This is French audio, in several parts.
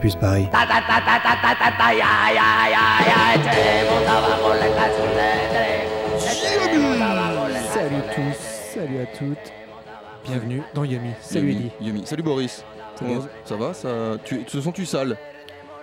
Campus Paris. Salut tous, salut à toutes. Bienvenue dans Yami. Salut Yumi. Yumi. Salut Boris. Comment- Ça va? Ça, tu, Te sens-tu sale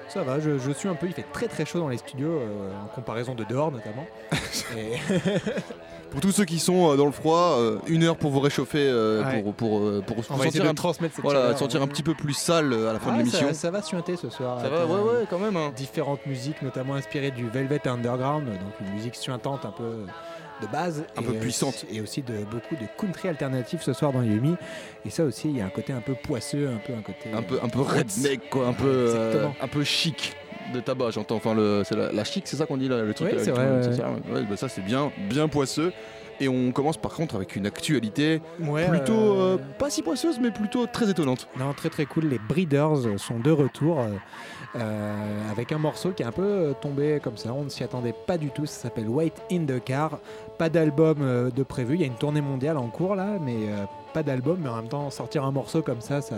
Ça va, je, je suis un peu, il fait très très chaud dans les studios, euh, en comparaison de dehors notamment. Et- Pour tous ceux qui sont euh, dans le froid, euh, une heure pour vous réchauffer, euh, Ouais. pour, pour, pour, sentir, un, transmettre cette voilà, chaleur. sentir un petit peu plus sale à la fin Ah, de l'émission. ça, ça va suinter ce soir. Ça va, ouais, ouais, quand même. hein. Différentes musiques, notamment inspirées du Velvet Underground, donc une musique suintante un peu de base. Un et peu puissante. Et aussi de beaucoup de country alternatif ce soir dans Yumi. Et ça aussi, il y a un côté un peu poisseux, un peu un côté. Un peu, un peu redneck, quoi, un peu, euh, un peu chic de tabac, j'entends. Enfin, le, c'est la, la chic, c'est ça qu'on dit là, le truc. Oui, là, c'est vrai, c'est ça, ouais. Bah, ça, c'est bien, bien poisseux. Et on commence par contre avec une actualité Ouais, plutôt euh, euh, pas si poisseuse, mais plutôt très étonnante. Non, très très cool. Les Breeders sont de retour euh, euh, avec un morceau qui est un peu euh, tombé comme ça. On ne s'y attendait pas du tout. Ça s'appelle Wait in the Car. Pas d'album euh, de prévu. Il y a une tournée mondiale en cours là, mais euh, pas d'album. Mais en même temps, sortir un morceau comme ça, ça.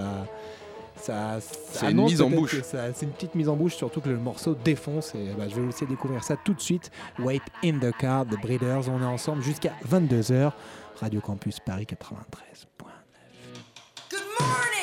Ça, ça C'est une annonce mise en peut-être bouche. que ça- C'est une petite mise en bouche, surtout que le morceau défonce. Et bah, je vais vous laisser découvrir ça tout de suite. Wait in the Car, The Breeders. On est ensemble jusqu'à 22h. Radio Campus Paris 93. Good morning!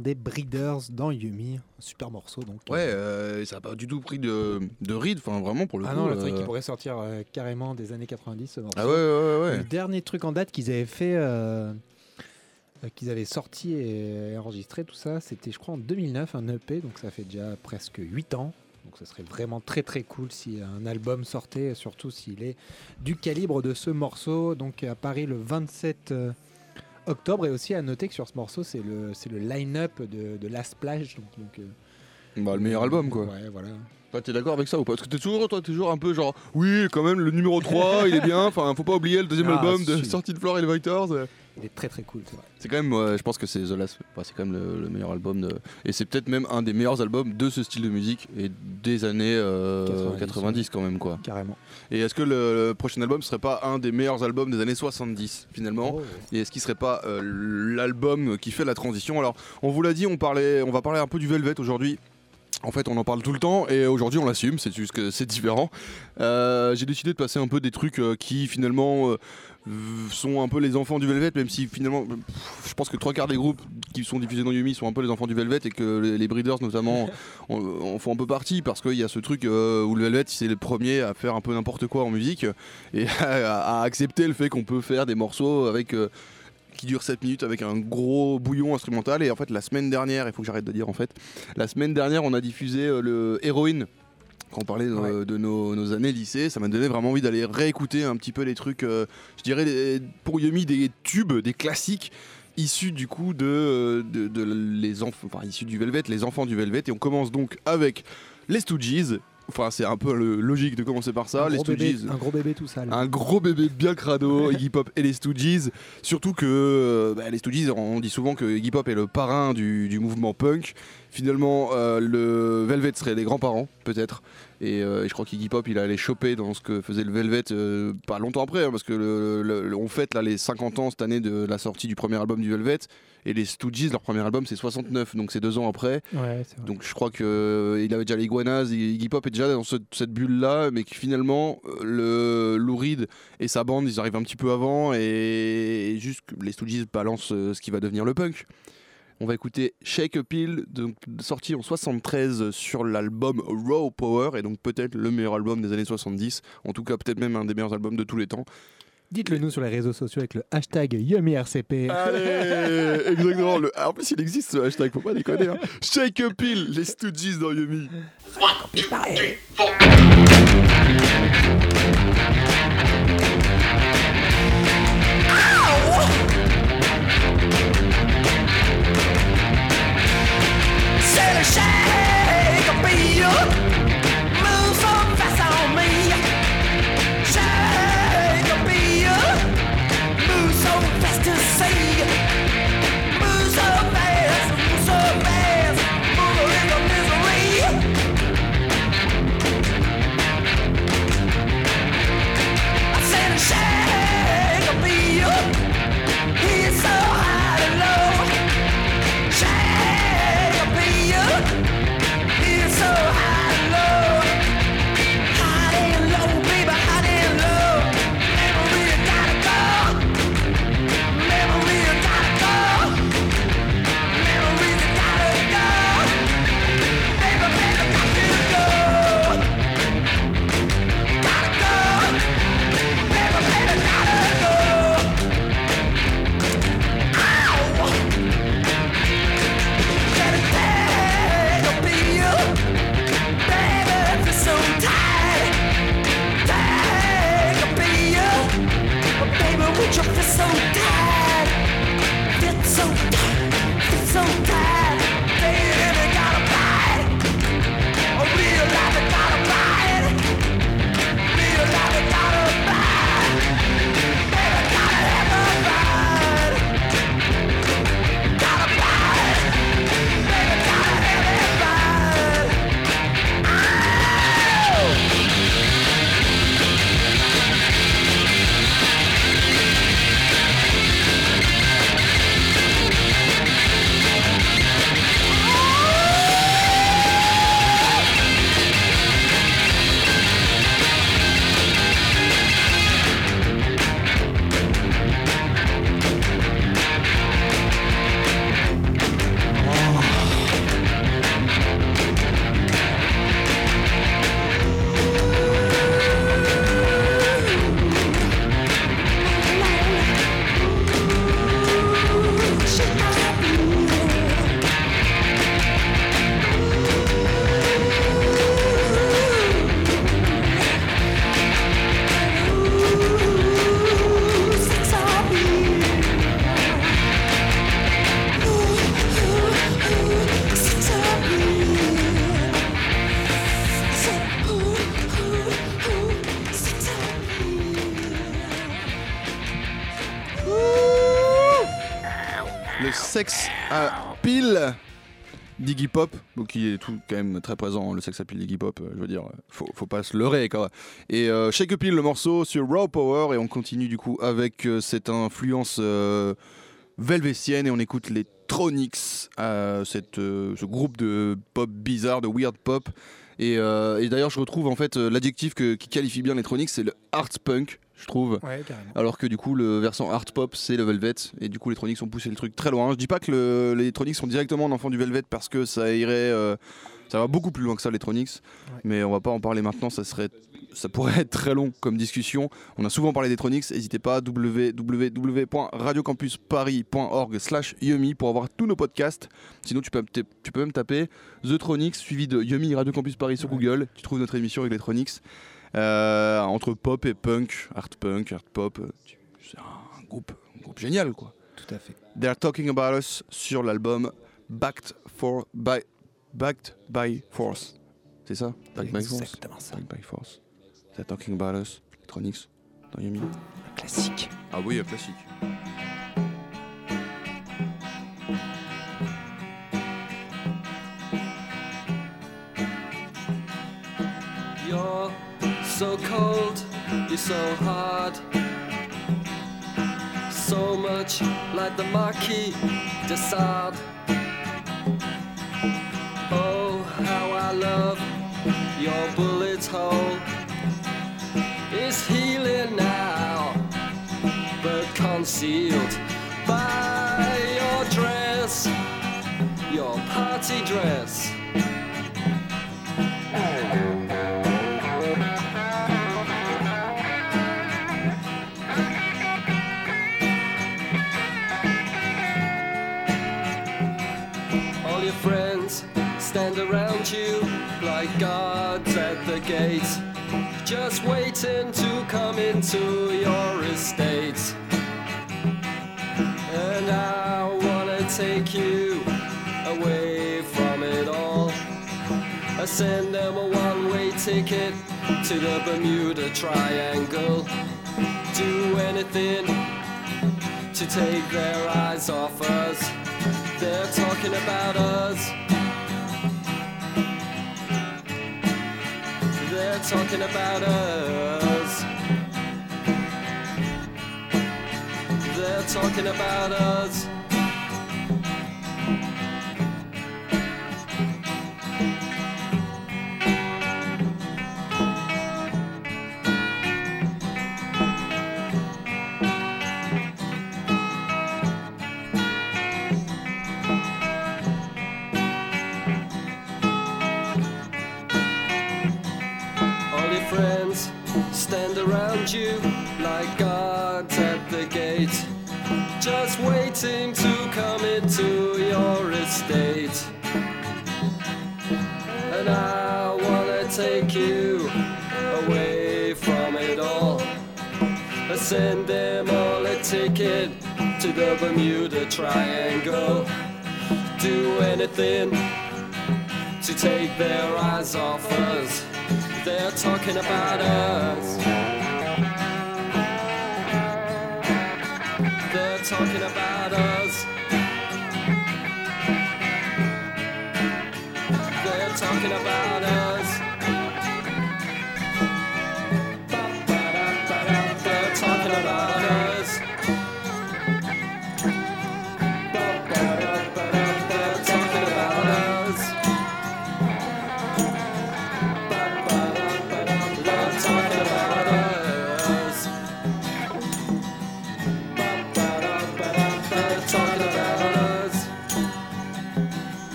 Des Breeders dans Yumi. Un super morceau donc. Ouais, euh, ça n'a pas du tout pris de, de ride, enfin vraiment pour le Ah coup. non, le truc euh, qui pourrait sortir euh, carrément des années 90 ce morceau. Ah ouais, ouais, ouais. Le dernier truc en date qu'ils avaient fait, euh, euh, qu'ils avaient sorti et enregistré tout ça, c'était je crois en 2009 un EP, donc ça fait déjà presque 8 ans. Donc ce serait vraiment très très cool si un album sortait, surtout s'il est du calibre de ce morceau. Donc à Paris le 27 euh, octobre. Et aussi à noter que sur ce morceau, c'est le, c'est le line-up de, de Last Splash. Donc, donc, euh, Bah, le meilleur album, quoi. Ouais, voilà. Toi, t'es d'accord avec ça ou pas? Parce que t'es toujours, toi, t'es toujours un peu genre, oui, quand même, le numéro 3, il est bien. Enfin, faut pas oublier le deuxième Ah, album de sortie de Floor Elevators. Euh. Il est très très cool, c'est quand même, je pense que c'est The Last, enfin, c'est quand même le, le meilleur album de- et c'est peut-être même un des meilleurs albums de ce style de musique et des années euh, 90, 90, quand même quoi. Carrément. Et est-ce que le, le prochain album serait pas un des meilleurs albums des années 70 finalement? Oh. Et est-ce qu'il serait pas euh, l'album qui fait la transition? Alors, on vous l'a dit, on parlait, on va parler un peu du Velvet aujourd'hui. En fait, on en parle tout le temps et aujourd'hui, on l'assume. C'est juste que c'est différent. Euh, J'ai décidé de passer un peu des trucs euh, qui finalement euh, sont un peu les enfants du Velvet, même si finalement, pff, je pense que trois quarts des groupes qui sont diffusés dans Yumi sont un peu les enfants du Velvet et que les, les Breeders notamment en, en font un peu partie parce qu'il y a ce truc euh, où le Velvet c'est le premier à faire un peu n'importe quoi en musique et à, à accepter le fait qu'on peut faire des morceaux avec euh, qui durent 7 minutes avec un gros bouillon instrumental. Et en fait la semaine dernière il faut que j'arrête de dire en fait la semaine dernière on a diffusé euh, le Héroïne quand on parlait de, Ouais. de nos, nos années lycée, ça m'a donné vraiment envie d'aller réécouter un petit peu les trucs, euh, je dirais les- pour Yumi des tubes, des classiques issus du coup de, de, de les enfants, enfin issus du Velvet, les enfants du Velvet. Et on commence donc avec les Stooges. Enfin, c'est un peu le- logique de commencer par ça. un, les bébé, Stooges. un gros bébé tout sale. Un gros bébé bien crado, Iggy Pop et les Stooges. Surtout que euh, bah, les Stooges, on dit souvent que Iggy Pop est le parrain du, du mouvement punk. Finalement, euh, le Velvet serait les grands-parents, peut-être. Et, euh, et je crois qu'Iggy Pop, il allait choper dans ce que faisait le Velvet euh, pas longtemps après, hein, parce que le- le- le- on fête là les 50 ans cette année de la sortie du premier album du Velvet. Et les Stooges, leur premier album, c'est 69, donc c'est deux ans après. Ouais. Donc je crois qu'il avait déjà les Iguanas, Iggy Pop est déjà dans ce- cette bulle-là, mais que finalement, euh, le Lou Reed et sa bande, ils arrivent un petit peu avant, et, et juste les Stooges balancent euh, ce qui va devenir le punk. On va écouter Shake a Pill, donc, sorti en 73 sur l'album Raw Power, et donc peut-être le meilleur album des années 70, en tout cas peut-être même un des meilleurs albums de tous les temps. Dites-le nous sur les réseaux sociaux avec le hashtag YumiRCP. Allez, exactement. Le- En plus, il existe ce hashtag, faut pas déconner. hein. Shake a Pill, les Stooges dans Yumi. Shake. Feel, sexe à pile d'Iggy Pop, qui est tout quand même très présent, le sexe à pile d'Iggy Pop, euh, je veux dire, euh, faut, faut pas se leurrer quoi. Et euh, Shake a Pile le morceau sur Raw Power et on continue du coup avec euh, cette influence euh, velvétienne et on écoute les Tronics, ce groupe de pop bizarre, de weird pop. Et, et d'ailleurs je retrouve en fait l'adjectif qui qualifie bien les Tronics, c'est le art punk, je trouve. Ouais. Alors que du coup, le versant art pop, c'est le Velvet. Et du coup, les Tronics ont poussé le truc très loin. Je dis pas que le- les Tronics sont directement en enfant du Velvet parce que ça irait. euh, ça va beaucoup plus loin que ça, les Tronics. Ouais. Mais on va pas en parler maintenant, ça, serait, ça pourrait être très long comme discussion. On a souvent parlé des Tronics. N'hésitez pas, www.radiocampusparis.org slash Yumi pour avoir tous nos podcasts. Sinon, tu peux, tu peux même taper The Tronics suivi de Yumi Radio Campus Paris sur Ouais. Google. Tu trouves notre émission avec les Tronics. Euh, entre pop et punk, art punk, art pop, euh, c'est un groupe, un groupe génial quoi. Tout à fait. They're Talking About Us sur l'album Backed for by Backed by Force. C'est ça? Backed by Force. Exactement ça. Backed by Force. They're Talking About Us. Electronics. Dans Yumi. Un classique. Ah oui, un classique. You're so hard. So much like the Marquis de Sade. Oh, how I love your bullet hole. It's healing now, but concealed gate, just waiting to come into your estate. And I wanna take you away from it all. I send them a one way ticket to the Bermuda Triangle. Do anything to take their eyes off us. They're talking about us. Talking about us. They're talking about us. Bermuda Triangle. Do anything to take their eyes off us. They're talking about us.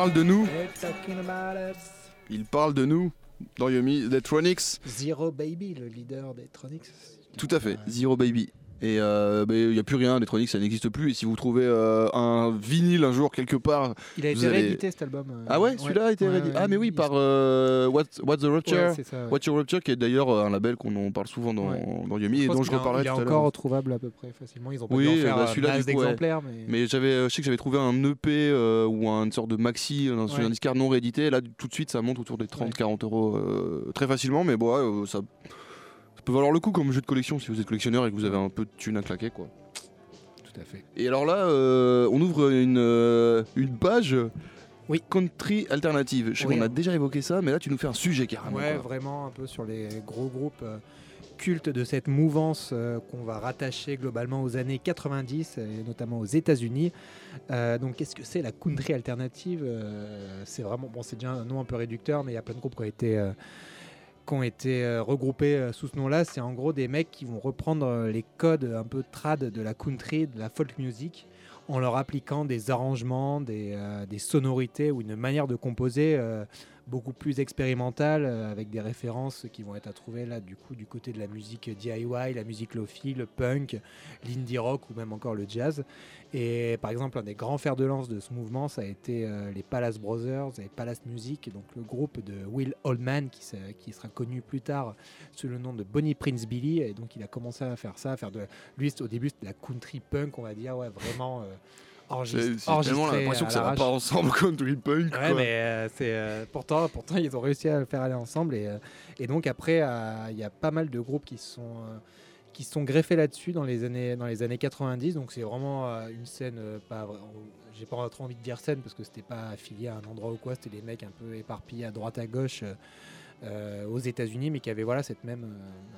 Parle de nous. Il parle de nous. Dans Yumi, Electronics. Zero Baby, le leader des Tronics. Tout à fait. Zero Baby. Et euh, mais il n'y a plus rien, Electronic, ça n'existe plus. Et si vous trouvez euh, un vinyle un jour quelque part. Il a été allez- réédité cet album. euh, Ah ouais, celui-là a été ouais, réédité. ouais, Ah, mais oui, par euh, What's, What's the Rupture ça. What's Your Rupture, qui est d'ailleurs un label qu'on parle souvent dans, dans Yumi et dont je qu'il est- reparlerai Il est tout à encore l'heure. retrouvable à peu près facilement. Ils ont pas Oui, dû en faire bah, d'exemplaires, mais... Mais j'avais, je sais que j'avais trouvé un EP ou un- une sorte de maxi sur Ouais. un disquaire non réédité. Là, tout de suite, ça monte autour des 30-40 euros très facilement. Mais bon, ça, ça peut valoir le coup comme jeu de collection si vous êtes collectionneur et que vous avez un peu de thunes à claquer. Quoi. tout à fait. Et alors là, euh, on ouvre une, euh, une page Oui. country alternative. Je sais Oui. qu'on a déjà évoqué ça, mais là, tu nous fais un sujet carrément. Ouais, quoi. vraiment un peu sur les gros groupes euh, cultes de cette mouvance euh, qu'on va rattacher globalement aux années 90 et notamment aux États-Unis. Euh, donc, qu'est-ce que c'est la country alternative? C'est vraiment bon, c'est déjà un nom un peu réducteur, mais il y a plein de groupes qui ont été qui ont été euh, regroupés euh, sous ce nom-là. C'est en gros des mecs qui vont reprendre euh, les codes un peu trad de la country, de la folk music, en leur appliquant des arrangements, des, sonorités ou une manière de composer beaucoup plus expérimentale, euh, avec des références qui vont être à trouver là du coup du côté de la musique DIY, la musique lofi, le punk, l'indie rock ou même encore le jazz. Et par exemple, un des grands fers de lance de ce mouvement, ça a été euh, les Palace Brothers et Palace Music, donc le groupe de Will Oldman qui, se- qui sera connu plus tard sous le nom de Bonnie Prince Billy. Et donc il a commencé à faire ça, à faire de lui au début de la country punk, on va dire, ouais, vraiment euh, enregistre- J'ai j'ai tellement enregistré l'impression que ça va l'arrache. pas ensemble country punk. Ouais, quoi. mais euh, c'est euh, pourtant, pourtant ils ont réussi à le faire aller ensemble et, euh, et donc après il y a pas mal de groupes qui se sont qui sont greffés là-dessus dans les années dans les années 90 donc c'est vraiment une scène pas j'ai pas trop envie de dire scène parce que c'était pas affilié à un endroit ou quoi c'était des mecs un peu éparpillés à droite à gauche aux États-Unis mais qui avaient voilà cette même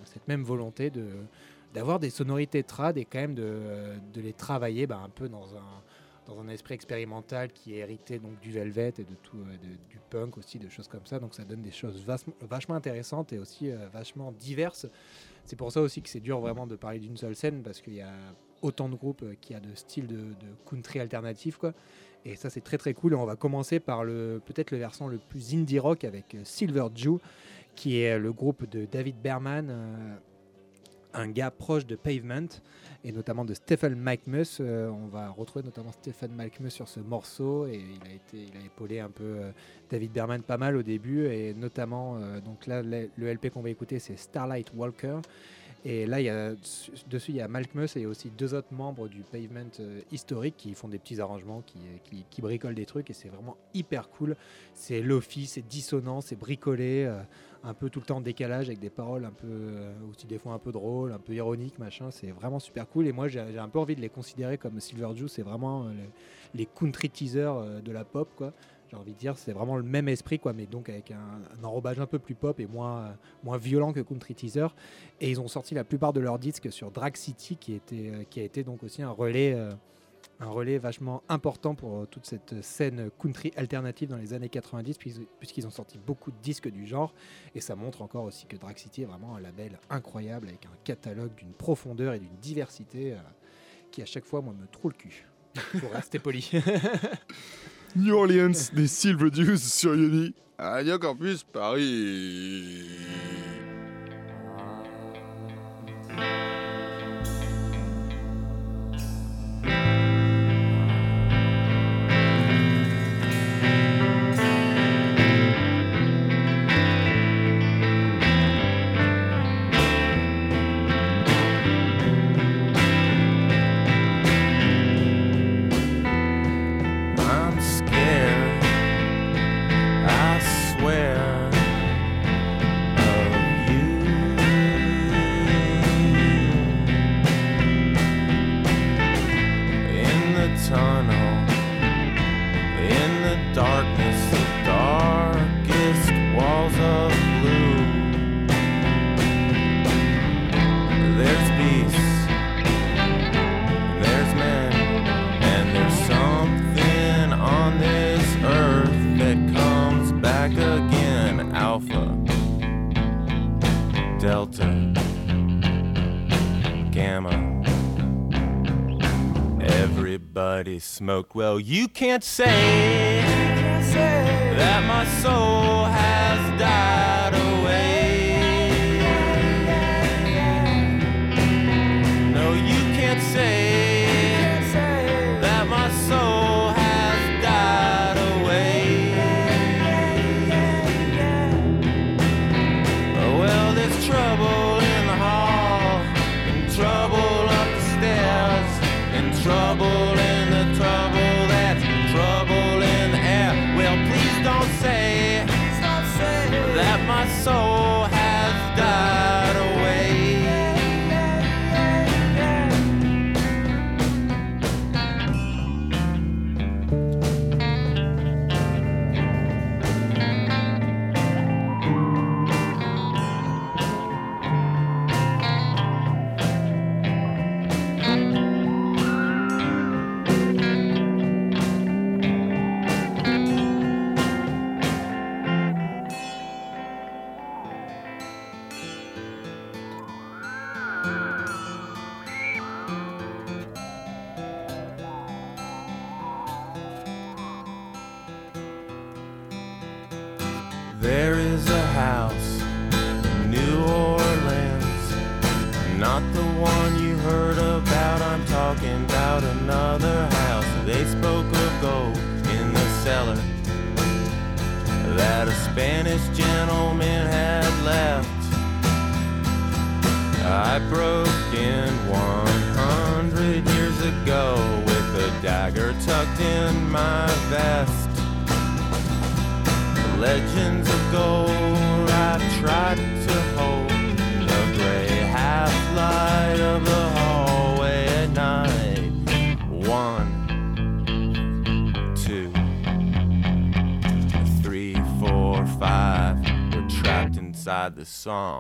cette même volonté de d'avoir des sonorités trad et quand même de, de les travailler bah, un peu dans un dans un esprit expérimental qui est hérité donc du Velvet et de tout euh, du punk aussi de choses comme ça. Donc ça donne des choses vachement, intéressantes et aussi euh, vachement diverses. C'est pour ça aussi que c'est dur vraiment de parler d'une seule scène parce qu'il y a autant de groupes euh, qu'il y a de styles de, country alternatif quoi. Et ça c'est très très cool. Et on va commencer par le peut-être le versant le plus indie rock avec Silver Jew qui est le groupe de David Berman un gars proche de Pavement et notamment de Stephen Malkmus. Euh, on va retrouver notamment Stephen Malkmus sur ce morceau et il a épaulé un peu euh, David Berman pas mal au début et notamment euh, donc là le LP qu'on va écouter c'est Starlight Walker et là il y a dessus il y a Malkmus et aussi deux autres membres du Pavement euh, historique qui font des petits arrangements qui, qui, qui bricolent des trucs et c'est vraiment hyper cool. C'est lofi, c'est dissonant, c'est bricolé. euh, un peu tout le temps en décalage avec des paroles un peu euh, aussi des fois un peu drôles, un peu ironiques, machin. C'est vraiment super cool. Et moi, j'ai un peu envie de les considérer comme Silver Jew. C'est vraiment euh, les, les country teasers euh, de la pop, quoi. J'ai envie de dire, c'est vraiment le même esprit, quoi, mais donc avec un, un enrobage un peu plus pop et moins, euh, moins violent que Country Teaser. Et ils ont sorti la plupart de leurs disques sur Drag City, qui, était, euh, qui a été donc aussi un relais, euh, un relais vachement important pour toute cette scène country alternative dans les années 90, puis- puisqu'ils ont sorti beaucoup de disques du genre. Et ça montre encore aussi que Drag City est vraiment un label incroyable, avec un catalogue d'une profondeur et d'une diversité qui à chaque fois, moi, me trouve le cul. Pour rester poli. New Orleans, des Silver Jews sur Uni. Radio Campus Paris. Well, you can't say, you can't say that my soul has. So. soul.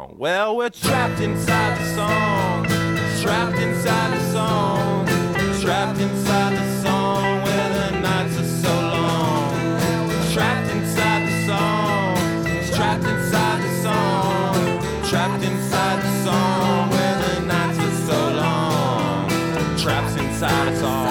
Song. Well, we're trapped inside the song. Trapped inside the song. Trapped inside the song where the nights are so long. Trapped inside the song. Trapped inside the song. Trapped inside the song where the nights are so long. Traps inside us all.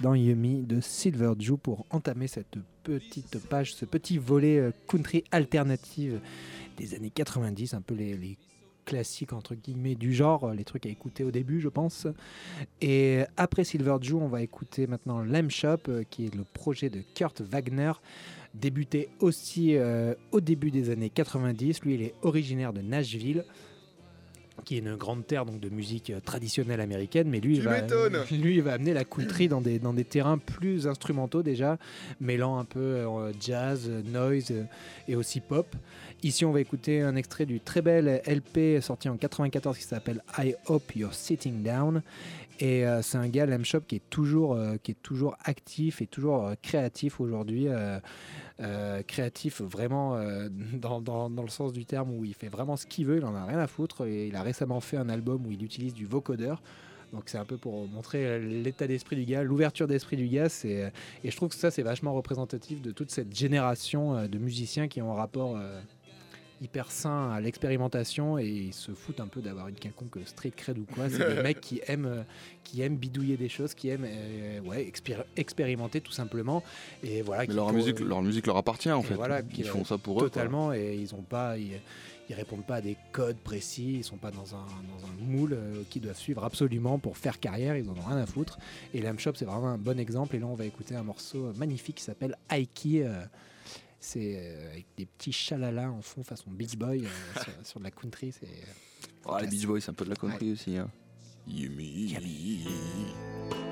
Dans Yumi de Silver Jew pour entamer cette petite page, ce petit volet euh, country alternative des années 90, un peu les, classiques entre guillemets du genre, euh, les trucs à écouter au début, je pense. Et après Silver Jew, on va écouter maintenant Lamb Shop, euh, qui est le projet de Kurt Wagner, débuté aussi au début des années 90. Lui, il est originaire de Nashville qui est une grande terre donc de musique euh, traditionnelle américaine, mais lui, il va, lui, il va amener la country dans des, dans des terrains plus instrumentaux déjà, mêlant un peu euh, jazz, noise euh, et aussi pop. Ici, on va écouter un extrait du très bel LP sorti en 94 qui s'appelle I Hope You're Sitting Down. Et euh, c'est un gars, Lamb Shop, qui est toujours, qui est toujours actif et toujours créatif aujourd'hui. Euh, créatif vraiment euh, dans, dans- dans le sens du terme où il fait vraiment ce qu'il veut, il en a rien à foutre. Et il a récemment fait un album où il utilise du vocodeur. Donc c'est un peu pour montrer l'état d'esprit du gars, l'ouverture d'esprit du gars. Euh, et je trouve que ça c'est vachement représentatif de toute cette génération de musiciens qui ont un rapport hyper sain à l'expérimentation et ils se foutent un peu d'avoir une quelconque street cred ou quoi. C'est des mecs qui aiment, euh, qui aiment bidouiller des choses, qui aiment euh, ouais, expér- expérimenter tout simplement. Et voilà, Mais leur musique, leur musique leur appartient en fait. voilà, ils font ça pour eux. totalement et ils ont pas ils, ils répondent pas à des codes précis ils sont pas dans un, dans un moule euh, qu'ils doivent suivre absolument pour faire carrière ils en ont rien à foutre et Lamb Shop c'est vraiment un bon exemple et là on va écouter un morceau magnifique qui s'appelle Aiki euh, c'est euh, avec des petits chalalas en fond façon Beach Boy euh, sur, sur de la country c'est Ah, les Beach Boys, c'est un peu de la country aussi. Hein. Yummy. He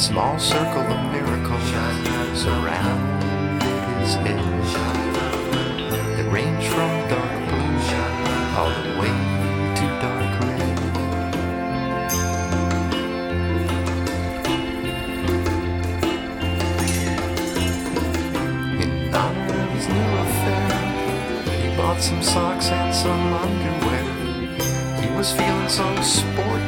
small circle of miracles surround his head that range from dark blue all the way to dark red. In honor of his new affair, he bought some socks and some underwear. He was feeling so sporty.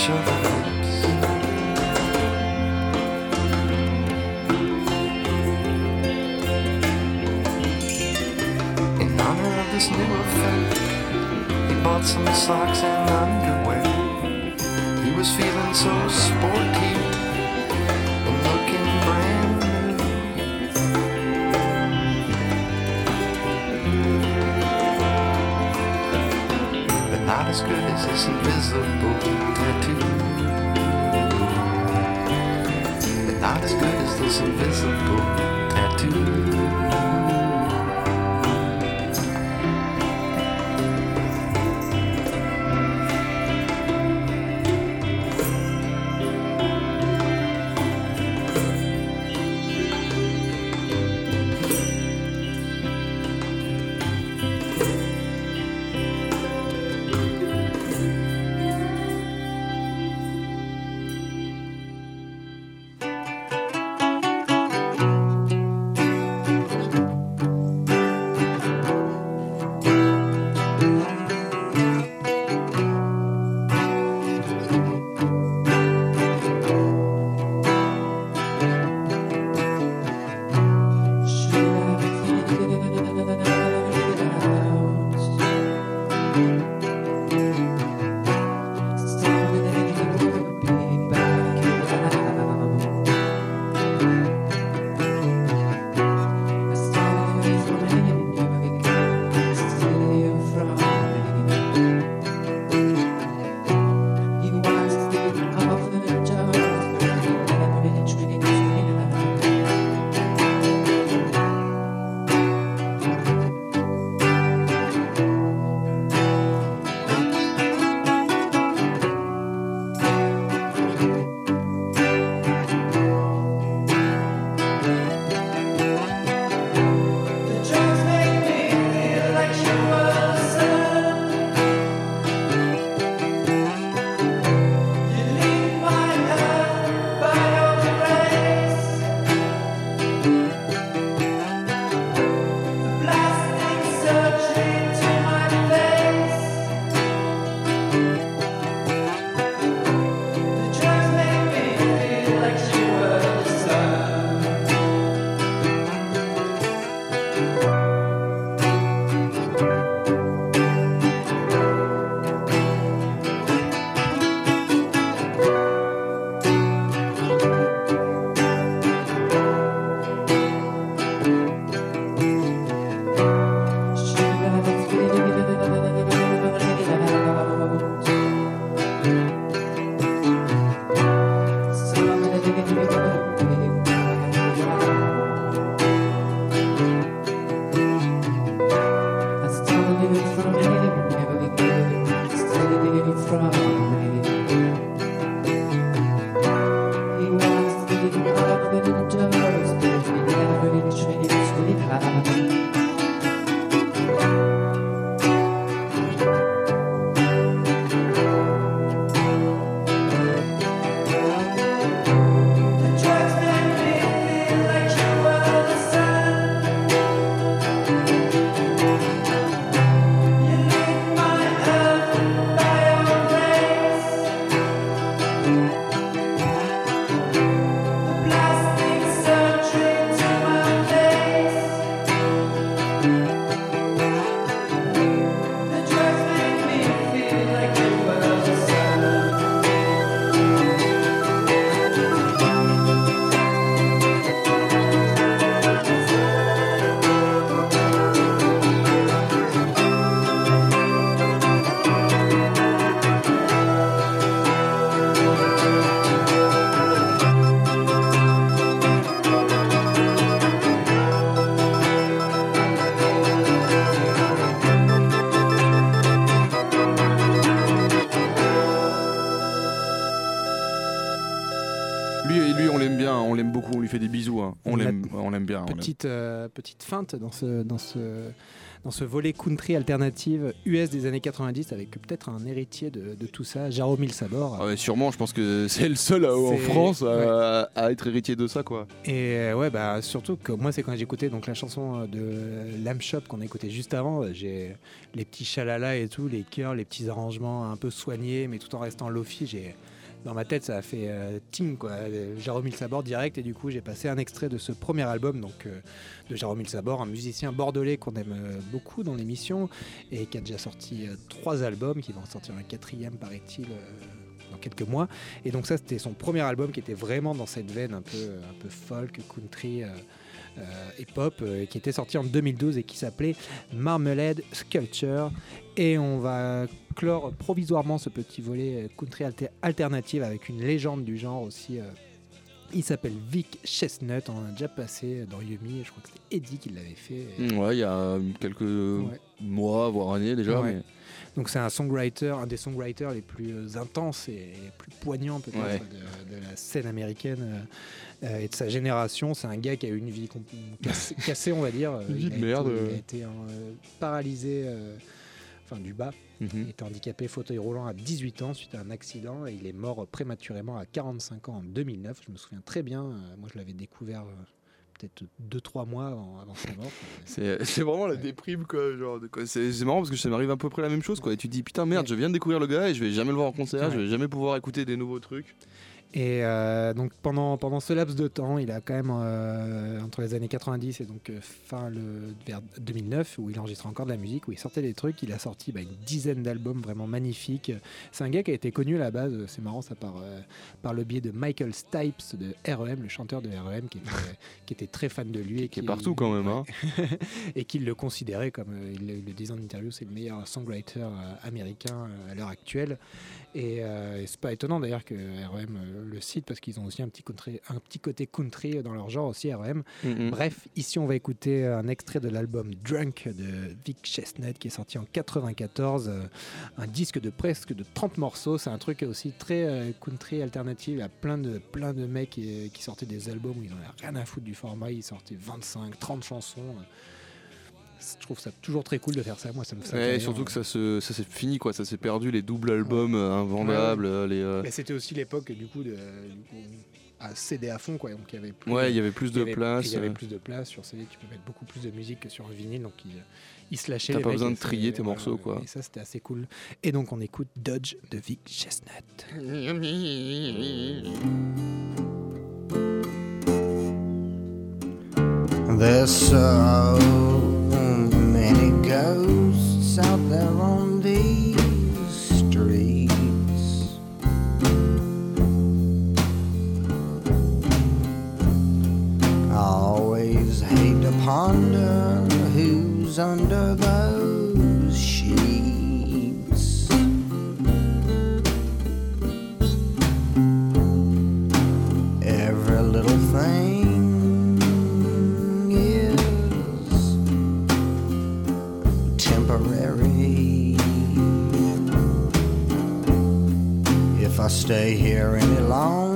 In honor of this new affair, he bought some socks and underwear. He was feeling so sporty. as good as this invisible tattoo. But not as good as this invisible petite, euh, petite feinte dans ce, dans, ce, dans ce volet country alternative US des années 90 avec peut-être un héritier de, de tout ça, Jaromil Sabor. Ah ouais, sûrement, je pense que c'est le seul euh, en France à, à être héritier de ça, quoi. Et euh, ouais, bah surtout que moi, c'est quand j'écoutais donc la chanson euh, de Lamb Shop qu'on a écouté juste avant. euh, J'ai les petits chalalas et tout, les chœurs, les petits arrangements un peu soignés, mais tout en restant lofi. J'ai dans ma tête, ça a fait euh, quoi. Euh, Jaromil Sabor direct et du coup, j'ai passé un extrait de ce premier album donc euh, de Jaromil Sabor, un musicien bordelais qu'on aime euh, beaucoup dans l'émission et qui a déjà sorti euh, trois albums, qui va en sortir un quatrième paraît-il. dans quelques mois et donc ça c'était son premier album qui était vraiment dans cette veine un peu, un peu folk, country et pop euh, qui était sorti en 2012 et qui s'appelait Marmalade Sculpture et on va clore provisoirement ce petit volet euh, country alter- alternative avec une légende du genre aussi euh, il s'appelle Vic Chestnut, on en a déjà passé dans Yumi, je crois que c'était Eddie qui l'avait fait. Et- Ouais, il y a quelques mois, voire années déjà. Ouais. mais- Donc c'est un songwriter, un des songwriters les plus euh, intenses et les plus poignants peut-être Ouais. de, de la scène américaine euh, euh, et de sa génération. C'est un gars qui a eu une vie cassée, cassée, on va dire. Une vie de été- merde. Il a été euh, paralysé, enfin du bas. Mhm. Il était handicapé fauteuil roulant à 18 ans suite à un accident et il est mort prématurément à 45 ans en 2009. Je me souviens très bien. euh, moi, je l'avais découvert euh, peut-être 2-3 mois avant, sa mort. C'est c'est vraiment la déprime quoi. Genre, quoi. C'est marrant parce que ça m'arrive à peu près la même chose quoi. Et tu te dis putain merde, je viens de découvrir le gars et je vais jamais le voir en concert, Ouais. je vais jamais pouvoir écouter des nouveaux trucs. Et euh, donc pendant, pendant ce laps de temps, il a quand même, euh, entre les années 90 et donc euh, fin le, vers 2009, où il enregistrait encore de la musique, où il sortait des trucs, il a sorti bah, une dizaine d'albums vraiment magnifiques. C'est un gars qui a été connu à la base, c'est marrant ça, par, euh, par le biais de Michael Stipes de REM, le chanteur de REM, qui était, qui était très fan de lui. Et Qui est partout quand même. Hein. et qu'il le considérait comme, il, le- disait en interview, c'est le meilleur songwriter américain à l'heure actuelle. Et, euh, et c'est pas étonnant d'ailleurs que REM euh, le cite parce qu'ils ont aussi un petit, country- un petit côté country dans leur genre aussi REM. Mhm. Bref, ici on va écouter un extrait de l'album Drunk de Vic Chestnut qui est sorti en 94, euh, un disque de presque de 30 morceaux. C'est un truc aussi très euh, country alternatif. Il y a plein de, plein de mecs qui, qui sortaient des albums où ils n'en avaient rien à foutre du format. Ils sortaient 25, 30 chansons. Je trouve ça toujours très cool de faire ça. Moi, ça me fait Ouais, rire. surtout que ça se- ça s'est fini quoi, ça s'est perdu les doubles albums euh, invendables, euh, les. euh, Mais c'était aussi l'époque du coup de du coup, à CD à fond quoi. Donc il y avait plus Ouais, de- il y avait plus il y de avait- place. Il y avait euh, plus de place sur CD. Tu peux mettre beaucoup plus de musique que sur un vinyle. Donc il, il se lâchait. T'as pas besoin et de trier tes morceaux, quoi. Et ça c'était assez cool. Et donc on écoute Dodge de Vic Chestnut. There's so many ghosts out there on these streets. I always hate to ponder who's under those stay here any longer,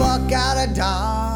fuck out of Dodge.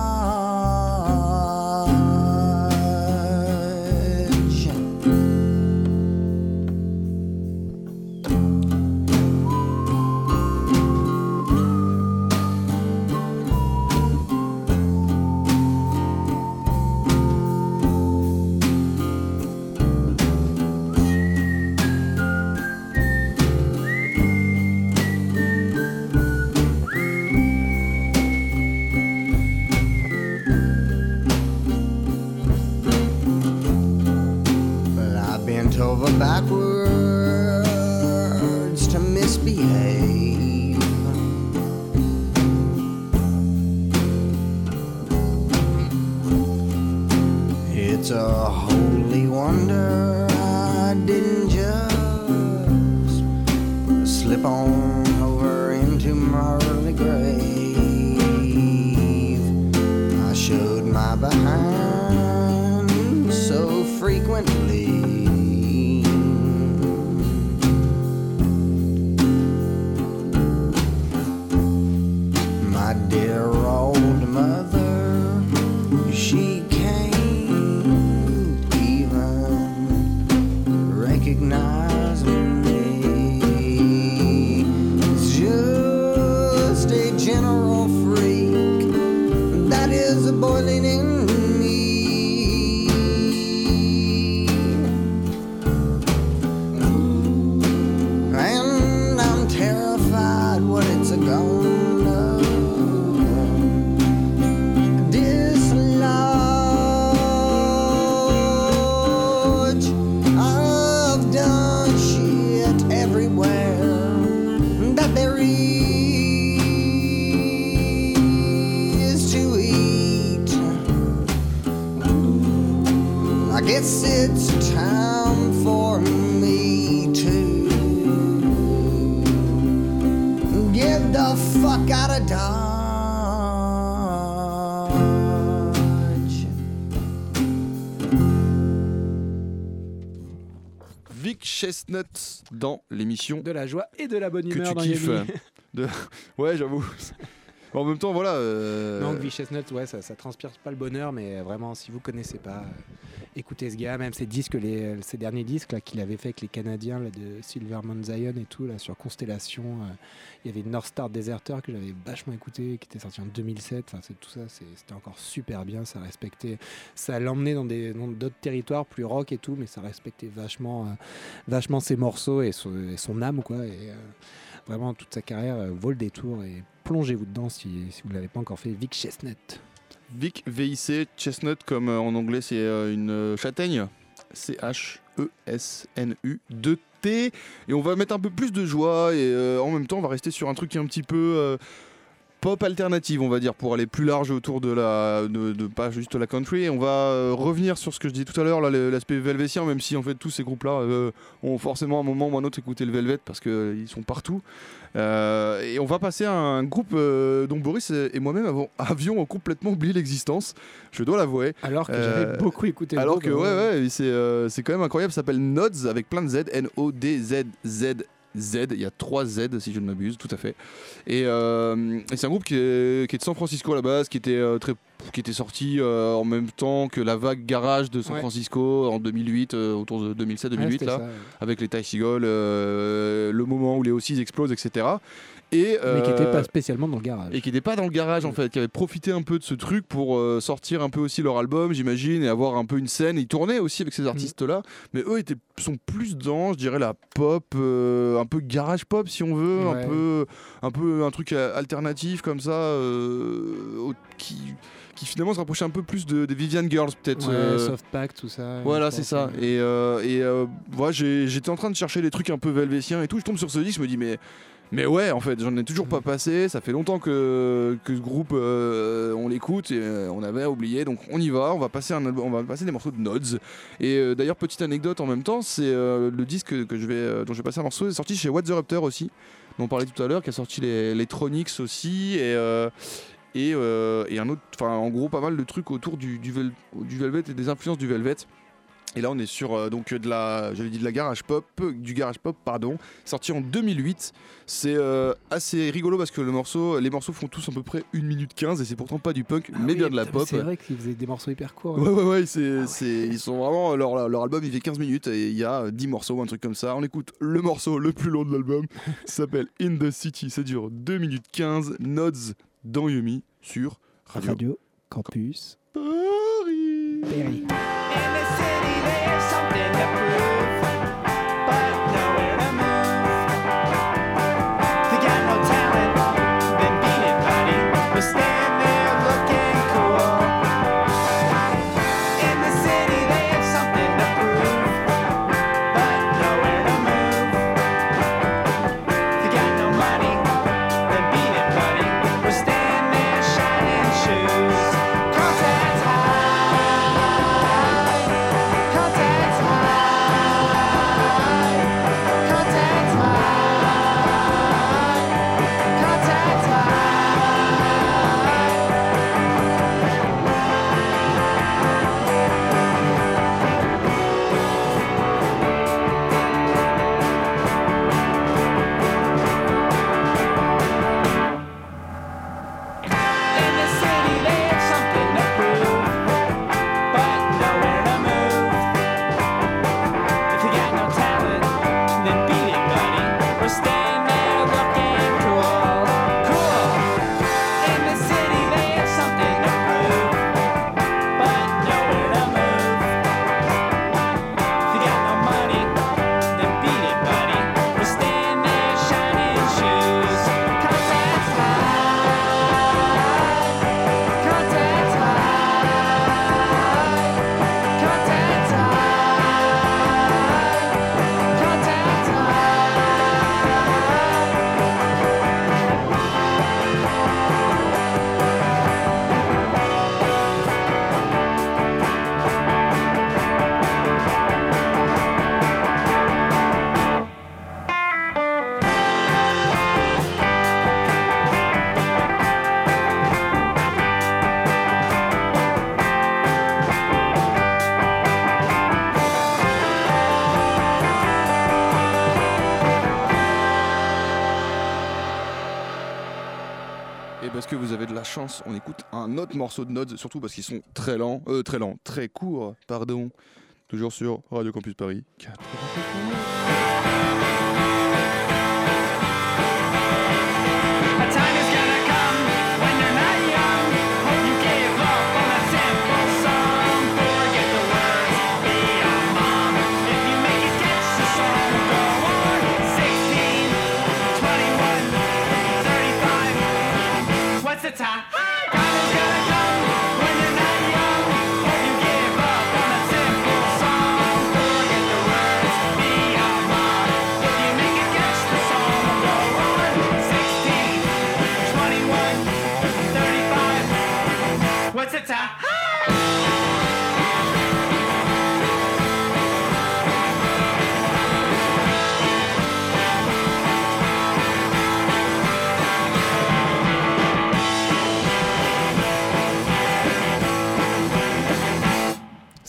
Dans l'émission De la joie et de la bonne que humeur tu dans kiffes. De- Ouais, j'avoue. En même temps, voilà. euh, Non, Chestnut, ouais, ça, ça transpire pas le bonheur, mais vraiment, si vous connaissez pas, euh, écoutez ce gars, même ses disques, ses derniers disques qu'il avait fait avec les Canadiens là, de Silvermount Zion et tout là sur Constellation. euh, il y avait North Star Deserter que j'avais vachement écouté, qui était sorti en 2007. Enfin, tout ça, c'était encore super bien. Ça respectait, ça l'emmenait dans d'autres territoires plus rock et tout, mais ça respectait vachement, euh, vachement ses morceaux et son, et son âme quoi. Vraiment toute sa carrière euh, vaut le détour et plongez-vous dedans si, vous ne l'avez pas encore fait. Vic Chestnut. Vic VIC Chestnut, comme euh, en anglais c'est euh, une châtaigne. E C-H-E-S-N-U 2T. Et on va mettre un peu plus de joie et en même temps on va rester sur un truc un petit peu pop alternative, on va dire, pour aller plus large autour de la. de, de pas juste la country. Et on va euh, revenir sur ce que je disais tout à l'heure, l'aspect velvétien, même si en fait tous ces groupes-là euh, ont forcément à un moment ou à un autre écouté le Velvet parce qu'ils sont partout. Euh, et on va passer à un groupe euh, dont Boris et moi-même avions complètement oublié l'existence, je dois l'avouer. Alors que Euh, j'avais beaucoup écouté le Alors groupe, que ouais, euh, ouais, c'est euh, quand même incroyable. Ça s'appelle Nods avec plein de Z, N-O-D-Z-Z. Z, il y a trois Z si je ne m'abuse, tout à fait. Et, euh, et c'est un groupe qui est, qui est de San Francisco à la base, qui était, euh, très, qui était sorti euh, en même temps que la vague garage de San Ouais. Francisco en 2008, euh, autour de 2007-2008 ouais, c'était là, ça, ouais. avec les Ty Seagull, le moment où les O6 explosent, etc. Et, Mais qui n'était euh, pas spécialement dans le garage. et qui n'était pas dans le garage en fait, qui avait profité un peu de ce truc pour euh, sortir un peu aussi leur album, j'imagine, et avoir un peu une scène. Ils tournaient aussi avec ces artistes-là, mais eux étaient, sont plus dans, je dirais, la pop, euh, un peu garage pop si on veut, Ouais. un peu, un peu un truc euh, alternatif comme ça, euh, qui, qui finalement se rapprochait un peu plus de, des Vivian Girls peut-être. Ouais, euh, Softpack, tout ça. voilà, c'est ça. Et, euh, et euh, voilà, j'étais en train de chercher des trucs un peu velvétiens et tout. Je tombe sur ce disque, je me dis, mais, mais ouais, en fait, j'en ai toujours pas passé. Ça fait longtemps que, que ce groupe, euh, on l'écoute et euh, on avait oublié. Donc on y va, on va passer, un on va passer des morceaux de Nods. Et euh, d'ailleurs, petite anecdote en même temps, c'est le disque que je vais, dont je vais passer un morceau, est sorti chez What the Raptor aussi, dont on parlait tout à l'heure, qui a sorti les, les Tronics aussi. Et. et, et un autre, enfin en gros pas mal de trucs autour du, du, vel- du Velvet et des influences du Velvet. Et là on est sur euh, donc de la, j'avais dit de la garage pop, du garage pop pardon, sorti en 2008. C'est euh, assez rigolo parce que le morceau, les morceaux font tous à peu près 1 minute 15 et c'est pourtant pas du punk Ah mais oui, bien de la pop. C'est vrai qu'ils faisaient des morceaux hyper courts. Ouais, ouais, ouais, c'est, c'est- ils sont vraiment. Leur, leur album il fait 15 minutes et il y a 10 morceaux, un truc comme ça. On écoute le morceau le plus long de l'album. S'appelle In the City. Ça dure 2 minutes 15. Nods dans Yumi sur Radio, Radio Campus Paris. Paris. Hallelujah. on écoute un autre morceau de Nods, surtout parce qu'ils sont très lents, euh, très lents, très courts, pardon. Toujours sur Radio Campus Paris.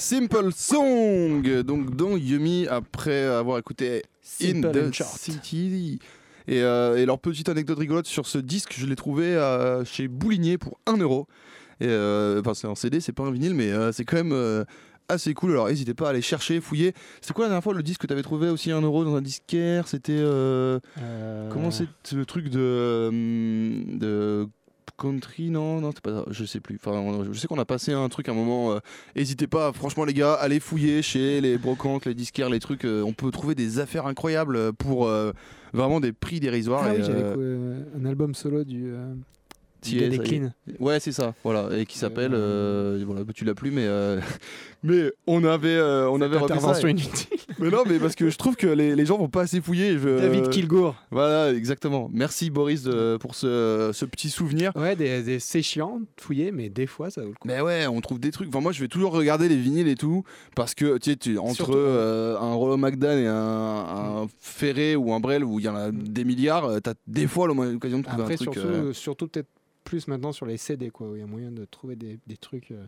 Simple Song Donc dans Yumi, après avoir écouté Simple In the short. City. Et, euh, et leur petite anecdote rigolote sur ce disque, je l'ai trouvé euh, chez Boulinier pour 1 euro. Et, euh, Enfin, c'est un CD, c'est pas un vinyle, mais c'est quand même assez cool. Alors, n'hésitez pas à aller chercher, fouiller. C'est quoi la dernière fois le disque que tu avais trouvé aussi 1 euro dans un disquaire? C'était. euh, Euh, Comment c'est le truc de. euh, de country non non c'est pas ça je sais plus enfin on- je sais qu'on a passé un truc à un moment euh, n'hésitez pas franchement les gars allez fouiller chez les brocantes les disquaires les trucs euh, on peut trouver des affaires incroyables pour euh, vraiment des prix dérisoires Ah et, oui, j'avais écouté, un album solo du. Euh, y est. Ouais, c'est ça, voilà, et qui s'appelle, euh, voilà, tu l'as plus, mais euh, mais on avait, euh, on avait. Intervention inutile. Mais non, mais parce que je trouve que les, les gens vont pas assez fouiller. Je... David Kilgour. Voilà, exactement. Merci Boris de- pour ce, ce petit souvenir. Ouais, des, des- c'est chiant de fouiller, mais des fois ça vaut le coup. Mais ouais, on trouve des trucs. Enfin, moi, je vais toujours regarder les vinyles et tout parce que tu sais, tu- entre euh, un Rollo McDan et un, un Ferré ou un Brel où il y en a des milliards, euh, t'as des fois l'occasion de trouver Après, un truc. surtout, euh, surtout peut-être plus maintenant sur les CD, quoi, où il y a moyen de trouver des, des trucs. euh,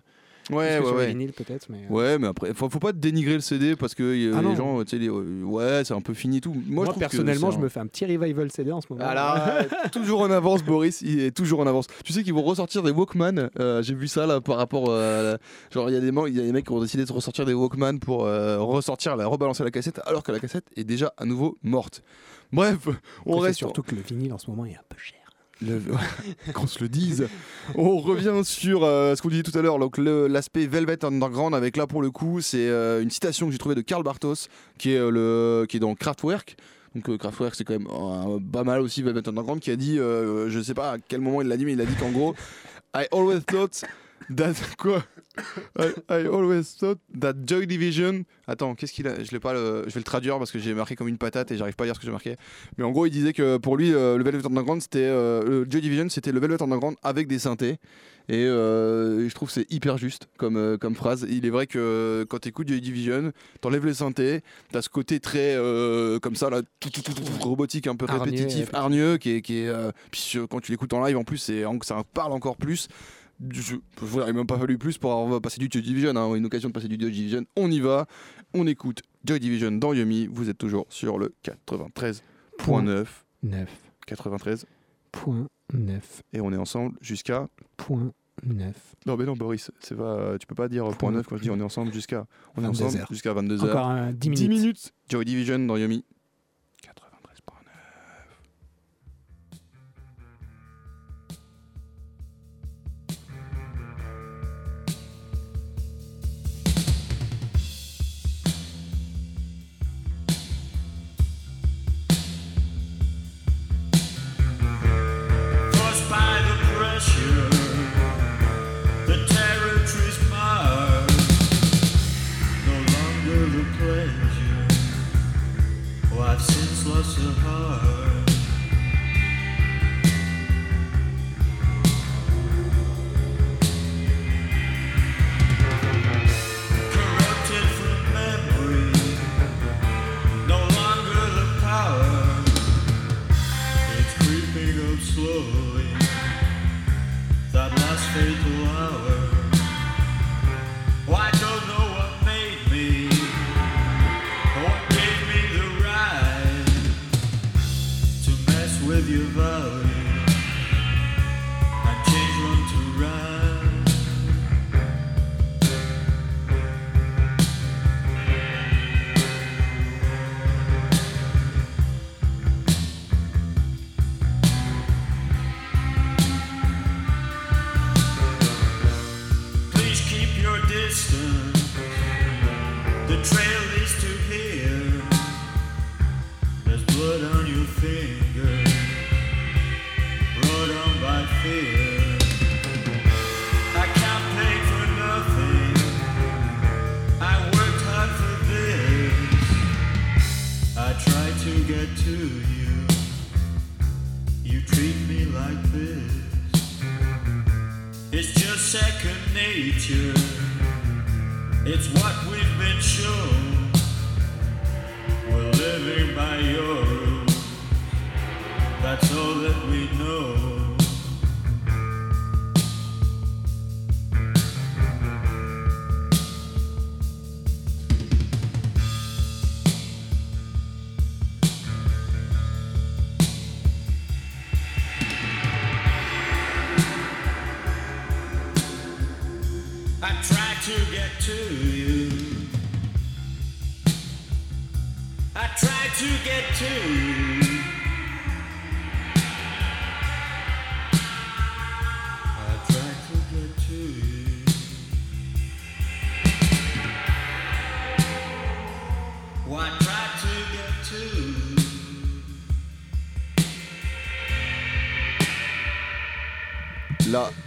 Ouais, ouais, sur ouais. vinyles peut-être, mais. euh, Ouais, mais après, faut, faut pas dénigrer le CD parce que euh, Ah non. les gens, tu sais, les- euh, ouais, c'est un peu fini tout. Moi, je personnellement, je un- me fais un petit revival CD en ce moment. Alors, toujours en avance, Boris, il est toujours en avance. Tu sais qu'ils vont ressortir des Walkman. euh, J'ai vu ça là par rapport. euh, à genre, il y, a des man- il y a des mecs qui ont décidé de ressortir des Walkman pour euh, ressortir, la, rebalancer la cassette, alors que la cassette est déjà à nouveau morte. Bref, on reste. surtout que le vinyle en ce moment est un peu cher. Qu'on se le dise. On revient sur euh, ce qu'on disait tout à l'heure, donc l'aspect Velvet Underground avec là pour le coup, c'est euh, une citation que j'ai trouvée de Karl Bartos qui est, euh, le, qui est dans Kraftwerk. Donc Kraftwerk c'est quand même pas mal aussi Velvet Underground qui a dit, je sais pas à quel moment il l'a dit, mais il a dit qu'en gros, I always thought that quoi? I, I always thought that Joy Division. Attends, qu'est-ce qu'il a? Je l'ai pas. le- Je vais le traduire parce que j'ai marqué comme une patate et j'arrive pas à lire ce que j'ai marqué. Mais en gros, il disait que pour lui, euh, le Velvet Underground, c'était euh, le Joy Division, c'était le Velvet Underground avec des synthés. Et euh, je trouve que c'est hyper juste comme, euh, comme phrase. Il est vrai que euh, quand tu écoutes Joy Division, t'enlèves les synthés, t'as ce côté très euh, comme ça, là, tout, tout, tout, tout, robotique, un peu répétitif, hargneux, qui est. Qui est euh, puis euh, quand tu l'écoutes en live, en plus, c'est- ça parle encore plus. Je, il n'a même pas fallu plus pour avoir passer du Joy Division, hein, une occasion de passer du Joy Division. On y va, on écoute Joy Division dans Yumi. Vous êtes toujours sur le 93.9. 9. 93 Point 9. et on est ensemble jusqu'à Point 9. non mais non Boris c'est pas tu peux pas dire point Point 9 quand je dis on est ensemble jusqu'à on est 22 ensemble jusqu'à 22h Encore un 10 minutes. 10 minutes Joy Division dans Yumi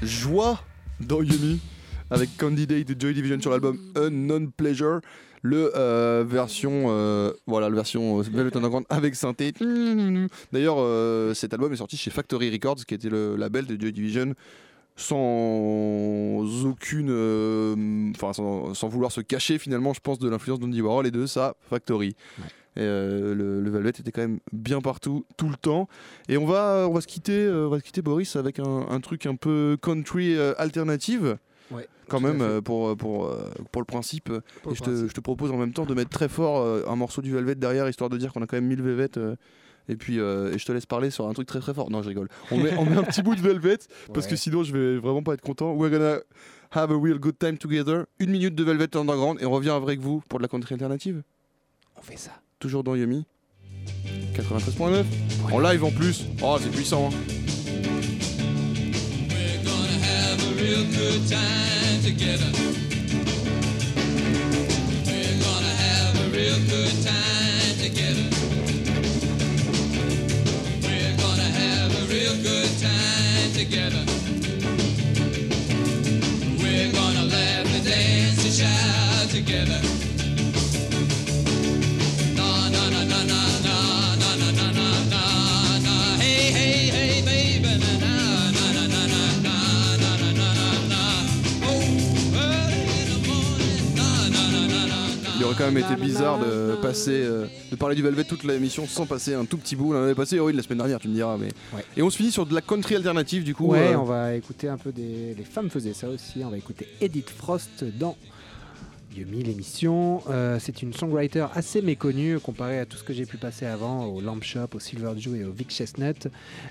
Joie dans Yumi avec Candidate de Joy Division sur l'album Unknown Pleasure. Le euh, version euh, voilà le version euh, Velvet Underground avec synthé. D'ailleurs cet album est sorti chez Factory Records qui était le label de Joy Division sans aucune enfin sans, sans vouloir se cacher finalement je pense de l'influence d'Andy Warhol et de sa Factory. Et euh, le, le Velvet était quand même bien partout, tout le temps. Et on va, on va se quitter, euh, on va se quitter Boris avec un, un truc un peu country euh, alternative. Ouais, Quand même pour, pour, pour le principe. Pour et le je te, je te propose en même temps de mettre très fort un morceau du Velvet derrière, histoire de dire qu'on a quand même mis le Velvet. et puis euh, et je te laisse parler sur un truc très très fort. Non, je rigole. On met, on met un petit bout de Velvet parce que sinon je vais vraiment pas être content. We're gonna have a real good time together. Une minute de Velvet Underground et on revient avec vous pour de la country alternative. On fait ça. Toujours dans Yumi. 93.9. En live en plus. Oh, c'est puissant. hein. We're gonna have a real good time together. Quand même été bizarre de passer, euh, de parler du Velvet toute l'émission sans passer un tout petit bout. On en avait passé, la semaine dernière, tu me diras. Mais... Ouais. Et on se finit sur de la country alternative du coup. Ouais, euh, on va écouter un peu des. Les femmes faisaient ça aussi. On va écouter Edith Frost dans Yumi, l'émission. Euh, c'est une songwriter assez méconnue comparée à tout ce que j'ai pu passer avant, au Lamp Shop, au Silver Jew et au Vic Chestnut,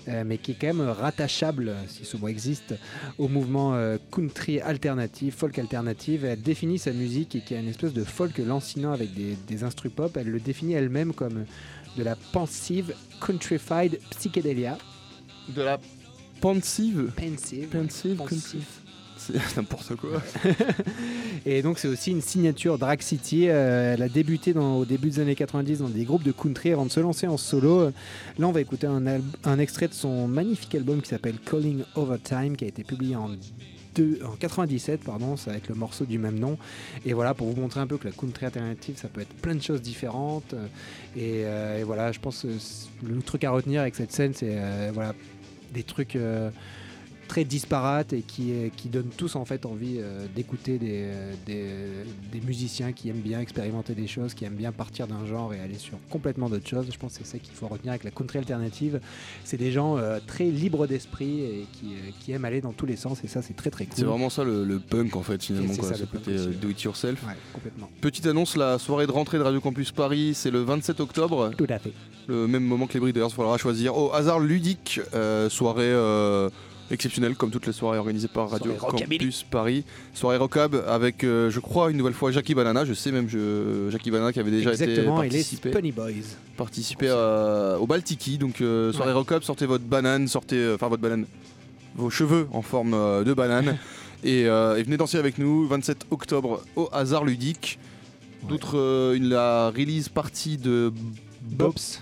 euh, mais qui est quand même rattachable, si ce mot existe, au mouvement euh, country alternatif, folk alternative. Elle définit sa musique et qui a une espèce de folk lancinant avec des, des instrus pop. Elle le définit elle-même comme de la pensive countrified psychedelia. De la pensive? Pensive. Pensive, Pensif. C'est n'importe quoi. Et donc c'est aussi une signature Drag City. Euh, elle a débuté au début des années 90 dans des groupes de country avant de se lancer en solo. Là on va écouter un, extrait de son magnifique album qui s'appelle Calling Overtime qui a été publié en, deux- en 97, pardon, ça va être le morceau du même nom. Et voilà, pour vous montrer un peu que la country alternative, ça peut être plein de choses différentes. Et, euh, voilà, je pense que le truc à retenir avec cette scène, c'est euh, voilà, des trucs très disparates et qui, qui donnent tous en fait envie euh, d'écouter des, des, des musiciens qui aiment bien expérimenter des choses, qui aiment bien partir d'un genre et aller sur complètement d'autres choses. Je pense que c'est ça qu'il faut retenir avec la country alternative. C'est des gens euh, très libres d'esprit et qui, euh, qui aiment aller dans tous les sens et ça c'est très très cool. C'est vraiment ça le, le punk en fait finalement, quoi, ça, ce punk côté do it yourself. Ouais, complètement. Petite annonce, la soirée de rentrée de Radio Campus Paris, c'est le 27 octobre. Tout à fait. Le même moment que les Breeders, il faudra choisir au hasard ludique, euh, soirée euh, exceptionnelle comme toutes les soirées organisées par Radio Soirée. Campus Paris. Soirée rockab avec, euh, je crois, une nouvelle fois Jackie Banana. Je sais même je, Jackie Banana qui avait déjà Exactement, été participé, Boys. participé au Baltiki. Donc euh, soirée Ouais. rockab, sortez votre banane, sortez, euh, enfin votre banane, vos cheveux en forme de banane. Et, et venez danser avec nous 27 octobre au hasard ludique. D'autres, euh, la release partie de Bops.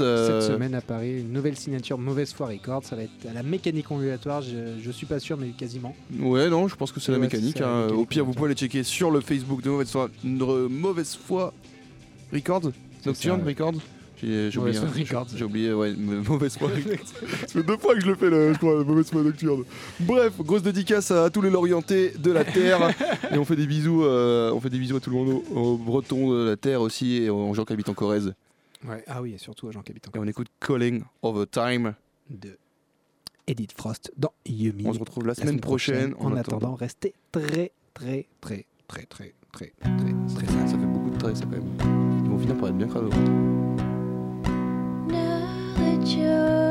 Euh, Cette semaine à Paris, une nouvelle signature Mauvaise Foi Records. Ça va être à la mécanique ondulatoire, je, je suis pas sûr, mais quasiment. Ouais, non, je pense que c'est la Ouais, mécanique. c'est la hein. mécanique, Au pire, vous pouvez aller checker sur le Facebook de Mauvaise Foi, Mauvaise Foi Records Nocturne. Records J'ai oublié. J'ai oublié, ouais, Mauvaise Foi. Ça fait deux fois que je le fais, le, je crois, Mauvaise Foi Nocturne. Bref, grosse dédicace à tous les Lorientais de la Terre. et on fait des bisous, euh, on fait des bisous à tout le monde, aux Bretons de la Terre aussi, et aux gens qui habitent en Corrèze. Ouais. Ah oui, et surtout à Jean Capitan. Et on écoute Calling Over Time. De Edith Frost dans Yumi. On se retrouve la semaine prochaine. En, attendant, restez très, très, très, très, très, très, très, très Ça fait beaucoup de ça quand même. Ils vont finir par être bien crado. Now that you're